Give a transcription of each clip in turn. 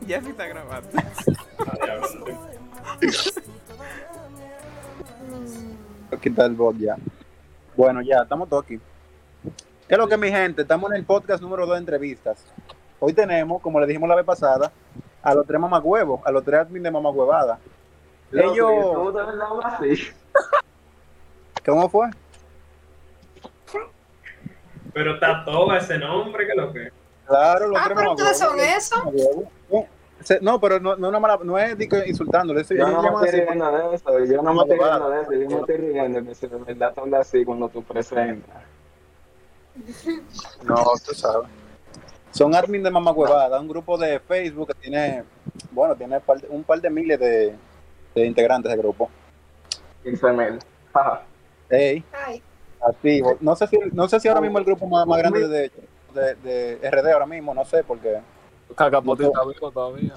ya se está grabando. Aquí está el bot ya. Bueno, ya, estamos todos aquí. ¿Qué es lo que mi gente? Estamos en el podcast número 2 de entrevistas. Hoy tenemos, como le dijimos la vez pasada, a los tres mamagüevos, a los tres admin de mamagüevada. Ellos... ¿Cómo fue? Pero está todo ese nombre que lo que. Claro, los Ah, pero ustedes son eso. No, pero no, no, es una mala- no es di que insultándole. eso- Yo ellos no me estoy riendo de eso, yo no me estoy Mamá, riendo de eso, yo me estoy riendo que si de verdad habla así cuando tú presentas. No, tú sabes. Son admin de mamagüevada, un grupo de Facebook que tiene, bueno, tiene par de- un par de miles de, de integrantes de grupo. 15 mil. Jaja. Ey, Ay, así, no sé si, no sé si ahora mismo el grupo más, más grande de, de, de RD ahora mismo, no sé, porque, Cacapote está vivo todavía.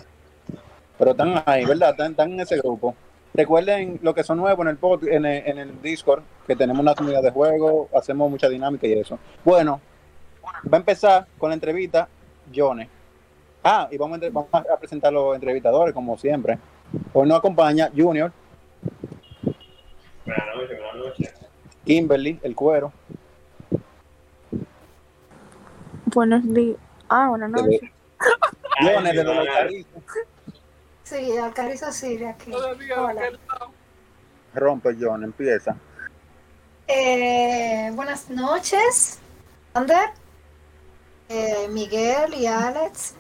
pero están ahí, ¿verdad? Están, están en ese grupo. Recuerden lo que son nuevos en el, pod, en el en el Discord, que tenemos una comunidad de juego, hacemos mucha dinámica y eso. Bueno, va a empezar con la entrevista Jones. Ah, y vamos a, entre- vamos a presentar los entrevistadores, como siempre. Hoy nos acompaña Junior, Buenas noches, buenas noches. Kimberly, el cuero, Buenos días. Ah, buenas noches. Jones de los madre. Carrizos, sí, Alcarizo Siria aquí. Todavía Hola. rompe John, empieza. Eh, buenas noches, Ander, eh, Miguel y Alex.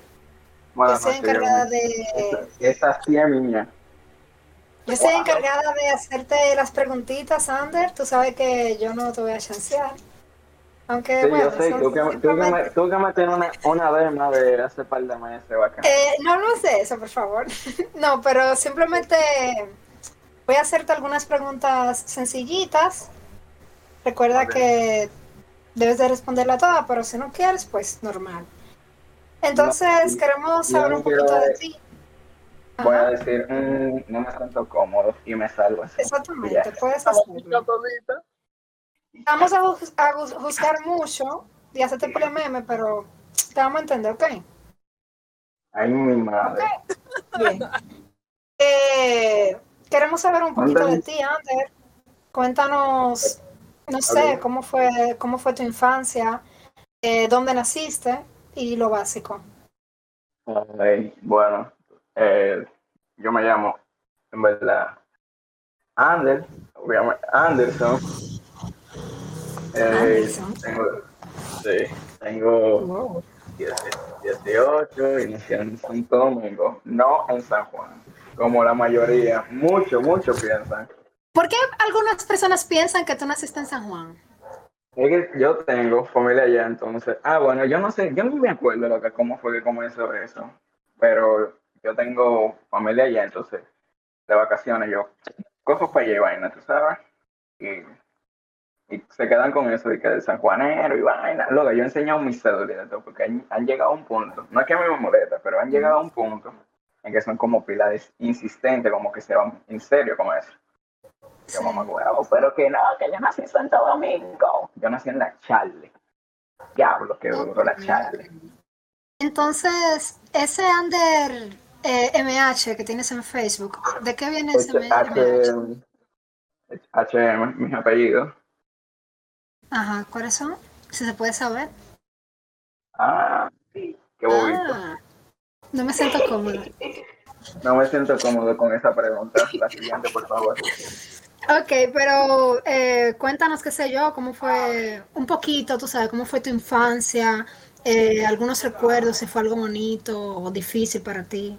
Bueno, Yo soy encargada yo- de, Esa sí es yo soy encargada de hacerte las preguntitas, Ander. Tú sabes que yo no te voy a chancear. Aunque Sí, bueno, yo sé, tú que, tú que simplemente- me, tú que me tienes una, una dema de hace par de meses bacán. Eh, no hablemos de eso, por favor. no, pero simplemente voy a hacerte algunas preguntas sencillitas. Recuerda que debes de responderla toda, pero si no quieres, pues normal. Entonces, No, queremos saber no un poquito de ti. Voy a decir, mm, no me siento cómodo y me salgo así. exactamente, puedes hacerlo. Vamos a, juz- a juz- juzgar mucho y hacerte por el meme, pero te vamos a entender, ¿ok? Ay, mi madre. Bien. Eh, queremos saber un poquito de ti, Ander. Cuéntanos, no sé, cómo fue, cómo fue tu infancia, eh, dónde naciste y lo básico. Ay, bueno, eh, yo me llamo, en verdad, Ander, Anderson. Eh, Anderson. tengo, sí, tengo Wow. 18 y nací en Santo Domingo, no en San Juan, como la mayoría, mucho, mucho piensan. ¿Por qué algunas personas piensan que tú naciste en San Juan? Es que yo tengo familia allá, entonces, ah, bueno, yo no sé, yo no me acuerdo lo que, cómo fue que comenzó eso, pero yo tengo familia allá, entonces, de vacaciones yo cojo para allá y vaina, tú sabes, y, y se quedan con eso de que de San Juanero y vaina. Luego yo he enseñado mis cédulas y todo, porque han, han llegado a un punto, no es que a mí me molesta, pero han llegado a un punto en que son como pilares insistentes, como que se van en serio con eso. Yo, mamá, huevo, pero que no, que yo nací en Santo Domingo. Yo nací en la Charle. Diablo, que duro la Charle. Entonces, ese Ander eh, MH que tienes en Facebook, ¿de qué viene ese H, MH? H, HM, mis apellidos. Ajá, ¿cuáles son? Si se puede saber. Ah, sí, qué bobito. Ah, no me siento cómoda. No me siento cómodo con esa pregunta. La siguiente, por favor. Ok, pero eh, cuéntanos, qué sé yo, cómo fue, un poquito, tú sabes, cómo fue tu infancia, eh, algunos recuerdos, si fue algo bonito o difícil para ti.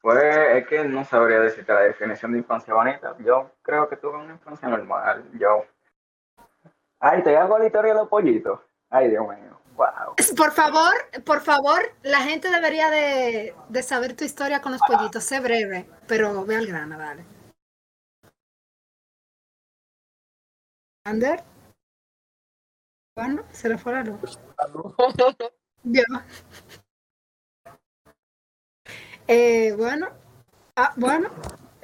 Pues es que no sabría decirte la definición de infancia bonita. Yo creo que tuve una infancia normal. Yo. Ay, te hago la historia de los pollitos. Ay, Dios mío. Wow. Por favor, por favor, la gente debería de, de saber tu historia con los pollitos. Sé breve, pero ve al grano, dale. Ander. Bueno, se le fue la luz. Ya. Eh, bueno, ah, bueno,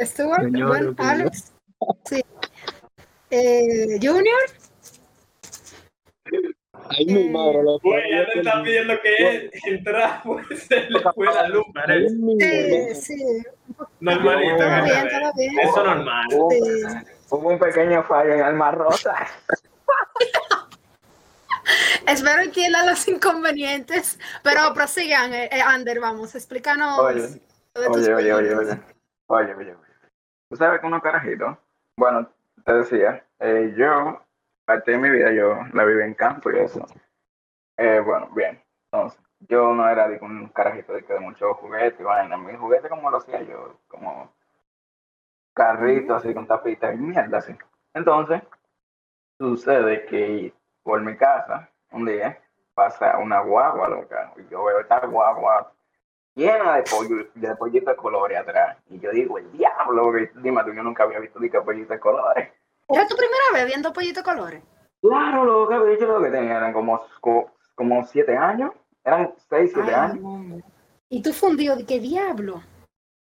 Stuart, Señor, bueno. Alex, sí. Eh, Junior, Ahí mi madre lo Güey, ya te está pidiendo que entra, pues se le fue la luz, parece. mi Sí, sí. Normalito, Todo que bien, todo. Eso normal. Hubo, Sí. hubo un pequeño fallo en Alma Rosa. Espero entiendan los inconvenientes, pero prosigan, eh, eh, Ander, vamos, explícanos. Oye, Oye, oye, oye, oye. Oye, oye, oye. ¿Tú sabes que unos carajitos? Bueno, te decía, eh, yo, parte de mi vida, yo la viví en campo y eso. Eh, bueno, bien. Entonces, yo no era de un carajito de que de muchos juguetes vaina. Mis juguetes como lo hacía yo, como carritos así con tapitas y mierda así. Entonces, sucede que por mi casa, un día, pasa una guagua loca. Y yo veo esta guagua llena de pollo, de pollito de colores atrás. Y yo digo, el diablo, dime tú, yo nunca había visto de que pollito de colores. ¿Era tu primera vez viendo Pollito Colores? Claro, lo que yo lo que tenía eran como, co- como siete años, eran seis, siete Ay, años. Y tú fundido, ¿de qué diablo?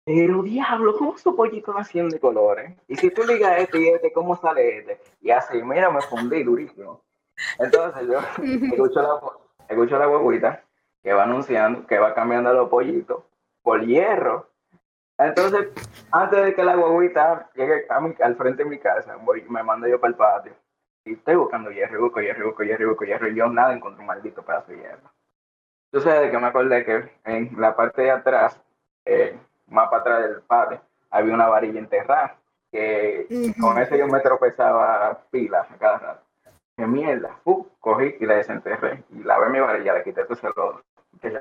Pero diablo, ¿cómo esos pollitos nacían de colores? Y si tú ligas este y este, ¿cómo sale este? Y así, mira, me fundí durísimo. Entonces yo escucho la, escucho la huevita que va anunciando que va cambiando los pollitos por hierro. Entonces, antes de que la huevita llegue a mi- al frente de mi casa, voy, me mando yo para el patio. Y estoy buscando hierro, y busco hierro, busco hierro, y busco hierro, y yo nada encontré un maldito pedazo de hierro. Entonces, de que me acordé que en la parte de atrás, eh, más para atrás del patio, había una varilla enterrada, que con eso yo me tropezaba pilas a cada rato. ¡Qué mierda! Uh, cogí y la desenterré. Y lavé mi varilla, le quité todo los...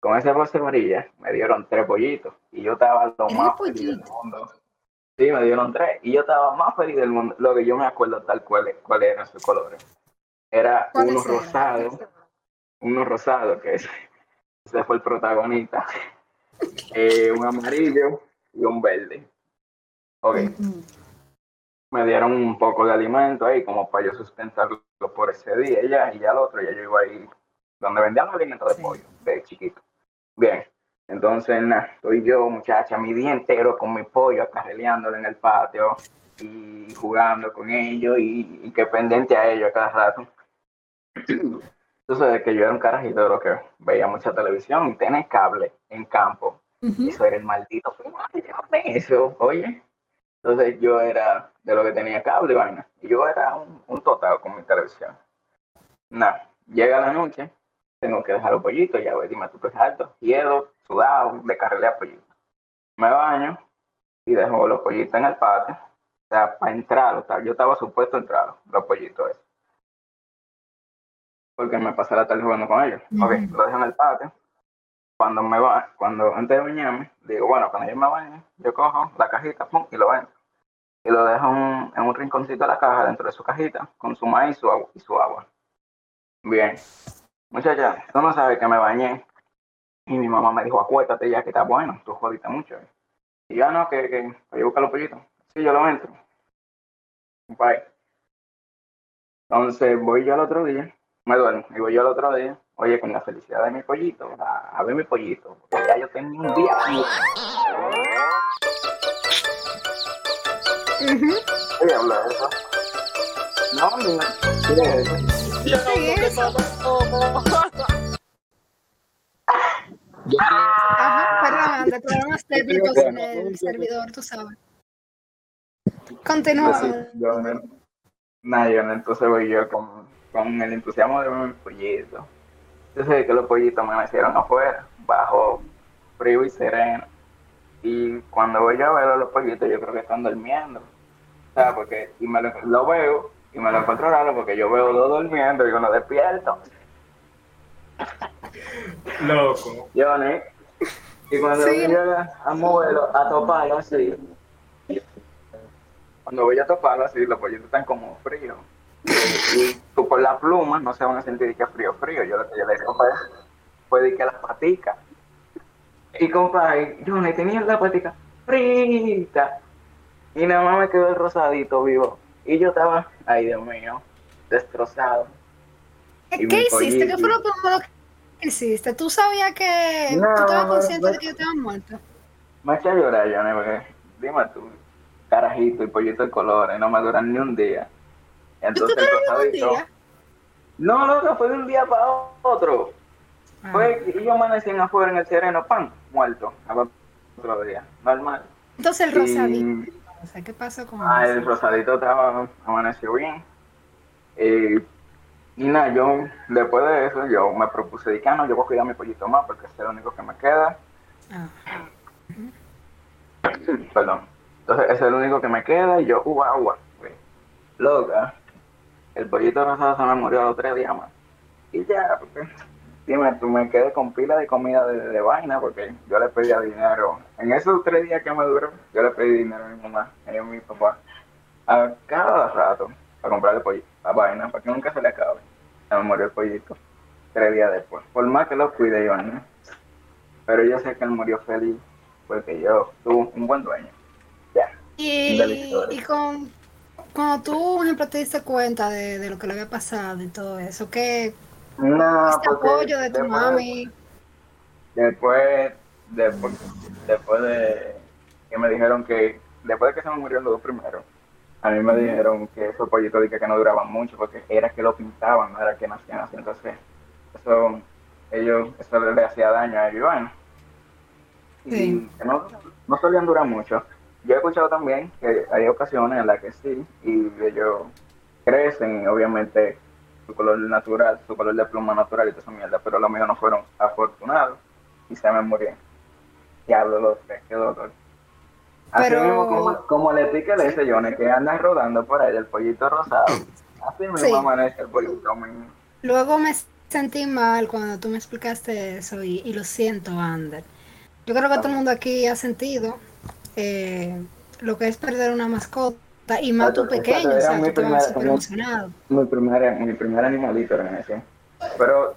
Con ese de varilla me dieron tres pollitos. Y yo estaba lo ¿Tres más feliz del mundo. Sí, me dieron tres. Y yo estaba más feliz del mundo. Lo que yo me acuerdo tal cual cuáles eran sus colores. Era ¿Cuáles uno rosado. Uno rosado, que ese, ese fue el protagonista. Eh, un amarillo y un verde. Ok me dieron un poco de alimento ahí como para yo sustentarlo por ese día ya, y ya el otro, ya yo iba ahí donde vendían alimento de Sí. pollo, de chiquito. Bien, entonces nada, estoy yo, muchacha, mi día entero con mi pollo acarreleándolo en el patio y jugando con ellos y, y que pendiente a ellos a cada rato. Entonces, de que yo era un carajito de lo que veía mucha televisión y tenía cable en campo Ujú. eso era el maldito eso, oye. Entonces yo era de lo que tenía cable y vaina. Y yo era un, un total con mi televisión. Nada, llega la noche, tengo que dejar los pollitos, ya voy, dime tú que es alto, hielo, sudado, de carrera pollitos. Me baño y dejo los pollitos en el patio. O sea, para entrar, yo estaba supuesto a entrar, los pollitos esos. Porque me pasé la tarde jugando con ellos. Ok, Ujú. lo dejo en el patio cuando me va, cuando antes de bañarme, digo, bueno, cuando yo me bañe, yo cojo la cajita, pum, y lo entro. Y lo dejo en, en un rinconcito de la caja, dentro de su cajita, con su maíz y su agua. Y su agua. Bien. Muchacha, tú no sabes que me bañé. Y mi mamá me dijo, acuéstate ya que está bueno, tú jodiste mucho. Y yo, "Ah, no, que, que voy a buscar los pollitos. Sí, yo lo entro. Bye. Entonces voy yo al otro día, me duermo, y voy yo al otro día, oye, con la felicidad de mi pollito, a, a ver mi pollito, porque ya yo tengo un día aquí. Ujú. Oye, habla de eso. No, mira, mira eso. ¿qué eso. pasó? Yo Ajá, perdón, problemas técnicos en el servidor, tú sabes. Continúa. Yo, sí, yo, no- nada, yo no, entonces voy yo con, con el entusiasmo de ver mi pollito. Yo sé que los pollitos me nacieron afuera, bajo frío y sereno. Y cuando voy yo a ver a los pollitos, yo creo que están durmiendo. O sea, porque y me lo, lo veo y me lo encuentro raro porque yo veo dos durmiendo y uno despierto. Loco. ¿no? Y cuando Sí. voy a, a moverlo, a toparlo así, cuando voy a toparlo así, los pollitos están como fríos. Y tú por la pluma no se van a sentir que frío, frío. Yo lo que yo le digo fue, fue de que las paticas. Y compadre, yo no tenía la patica frita. Y nada más me quedó el rosadito vivo. Y yo estaba, ay Dios mío, destrozado. ¿Qué, y hiciste? ¿Qué fue lo primero que hiciste? ¿Tú sabías que No, tú estabas no, consciente no. de que yo estaba muerto? Me echa a llorar, Johnny, porque dime tú, carajito y pollito de colores, no me duran ni un día. ¿Tú Entonces te el un día? No, loco, fue de un día para otro. Ah, Fue que yo amanecí afuera en el sereno, pan, muerto. Al otro día, normal. Entonces el Y- rosadito, o sea, ¿qué pasó con Ah, el rosadito estaba, amaneció bien. Eh, y nada, yo, después de eso, yo me propuse, dije, ah, no, yo voy a cuidar mi pollito más porque es el único que me queda. Ah, Perdón. Entonces, ese es el único que me queda y yo, uva, uva. Loca, el pollito rosado se me murió a los tres días más. Y ya, porque, dime, tú me quedé con pila de comida de, de vaina porque yo le pedía dinero. En esos tres días que me duró, yo le pedí dinero a mi mamá y a mi papá a cada rato para comprarle pollito, la vaina, para que nunca se le acabe. Se me murió el pollito tres días después. Por más que lo cuide yo, ¿no? Pero yo sé que él murió feliz porque yo tuve un buen dueño. Ya. Y, y con, cuando tú, por ejemplo, te diste cuenta de, de lo que le había pasado y todo eso, ¿qué No, este apoyo de tu después- mami? Después, después, después de que me dijeron que, después de que se me murieron los dos primeros, a mí me dijeron que esos pollitos dije que no duraban mucho porque era que lo pintaban, no era que nacían así. Entonces, eso, ellos, eso les hacía daño a ellos. y bueno. Y Sí. no, no solían durar mucho. Yo he escuchado también que hay ocasiones en las que sí, y ellos crecen, obviamente su color natural, su color de pluma natural y toda esa mierda, pero los míos no fueron afortunados y se me murieron. Diablo, los tres, qué dolor. Así Pero- mismo como, como le pique le dice Johnny, que anda rodando por ahí el pollito rosado. Así mismo Sí. amanece el pollito. Luego me sentí mal cuando tú me explicaste eso y, y lo siento, Ander. Yo creo que todo el mundo aquí ha sentido eh, lo que es perder una mascota y más tú pequeño, o sea, mi tú vas primera- mi- emocionado. Mi primer, mi primer animalito era ese. Pero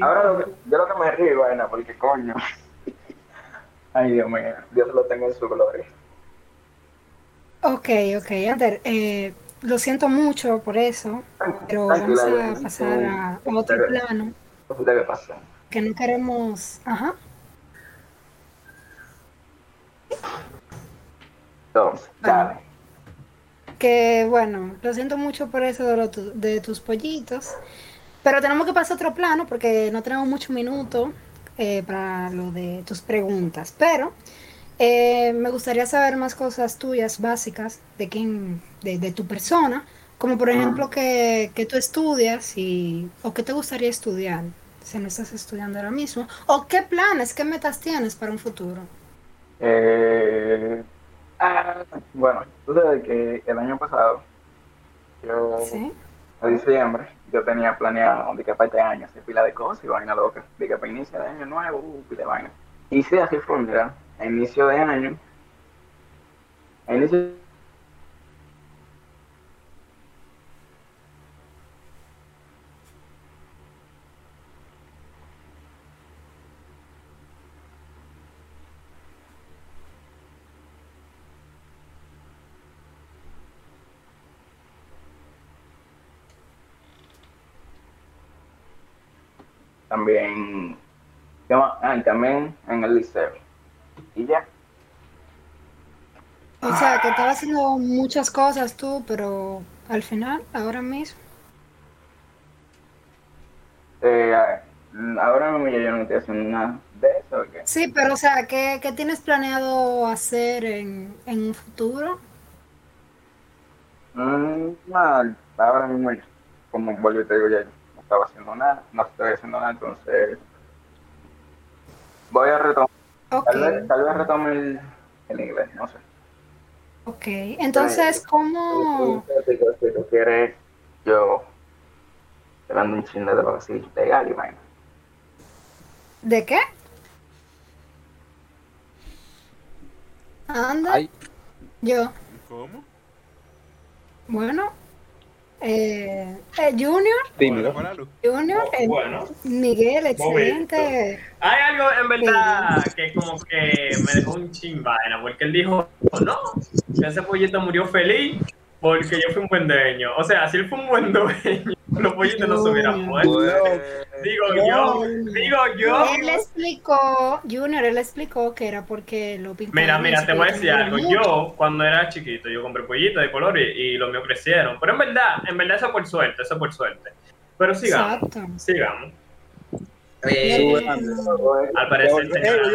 ahora lo que, yo lo que me río, vaina, porque coño. Ay, Dios mío, Dios lo tenga en su gloria. Ok, ok, Ander, eh, lo siento mucho por eso, pero vamos a pasar a, otro plano debe pasar. que no queremos. Ajá. Entonces, dale. Que bueno, lo siento mucho por eso de, tus pollitos. Pero tenemos que pasar a otro plano porque no tenemos mucho minuto eh, para lo de tus preguntas. Pero eh, me gustaría saber más cosas tuyas básicas de quién, de, tu persona. Como por ejemplo que, que tú estudias y, o qué te gustaría estudiar si no estás estudiando ahora mismo. O qué planes, qué metas tienes para un futuro. Eh, bueno, sabes que el año pasado, yo, ¿Sí? a diciembre, yo tenía planeado de que para este año hacer pila de cosas y vaina loca. De que para inicio de año nuevo, uh, pila de vaina. Y sí, así fue, mira, a inicio de año, a inicio también, ¿qué más? Ah, y también en el liceo. Y ya. O sea, que estaba haciendo muchas cosas tú, pero al final, ahora mismo. Eh, ahora mismo yo no estoy haciendo nada de eso. ¿o qué? Sí, pero o sea, ¿qué, qué tienes planeado hacer en, en un futuro? Mm, nada, ahora mismo, como vuelvo y te digo, ya estaba haciendo nada, no estoy haciendo nada, entonces voy a retomar, tal vez, tal vez retome el, el inglés, no sé. ok. Entonces, ¿cómo? Si tú- si tú quieres, yo te mando un chingo de lo así, legal y vaina. ¿De qué? Anda, Ay, yo. ¿Cómo? Bueno, eh, eh, Junior, Lu. Junior, eh, Bueno, Miguel, Momento. excelente. hay algo en verdad que como que me dejó un chin vaina, porque él dijo, no, ese pollito murió feliz porque yo fui un buen dueño. O sea, si él fue un buen dueño, los pollitos no se hubieran muerto. Digo yo, digo yo. Él explicó, Junior, él explicó que era porque lo pintaron. Mira, mira, te voy a decir algo. Yo, cuando era chiquito, yo compré pollitos de color y, y los míos crecieron. Pero en verdad, en verdad eso por suerte, eso por suerte. Pero sigamos, Exacto. sigamos. Eh, ande. Al parecer, Eh, señor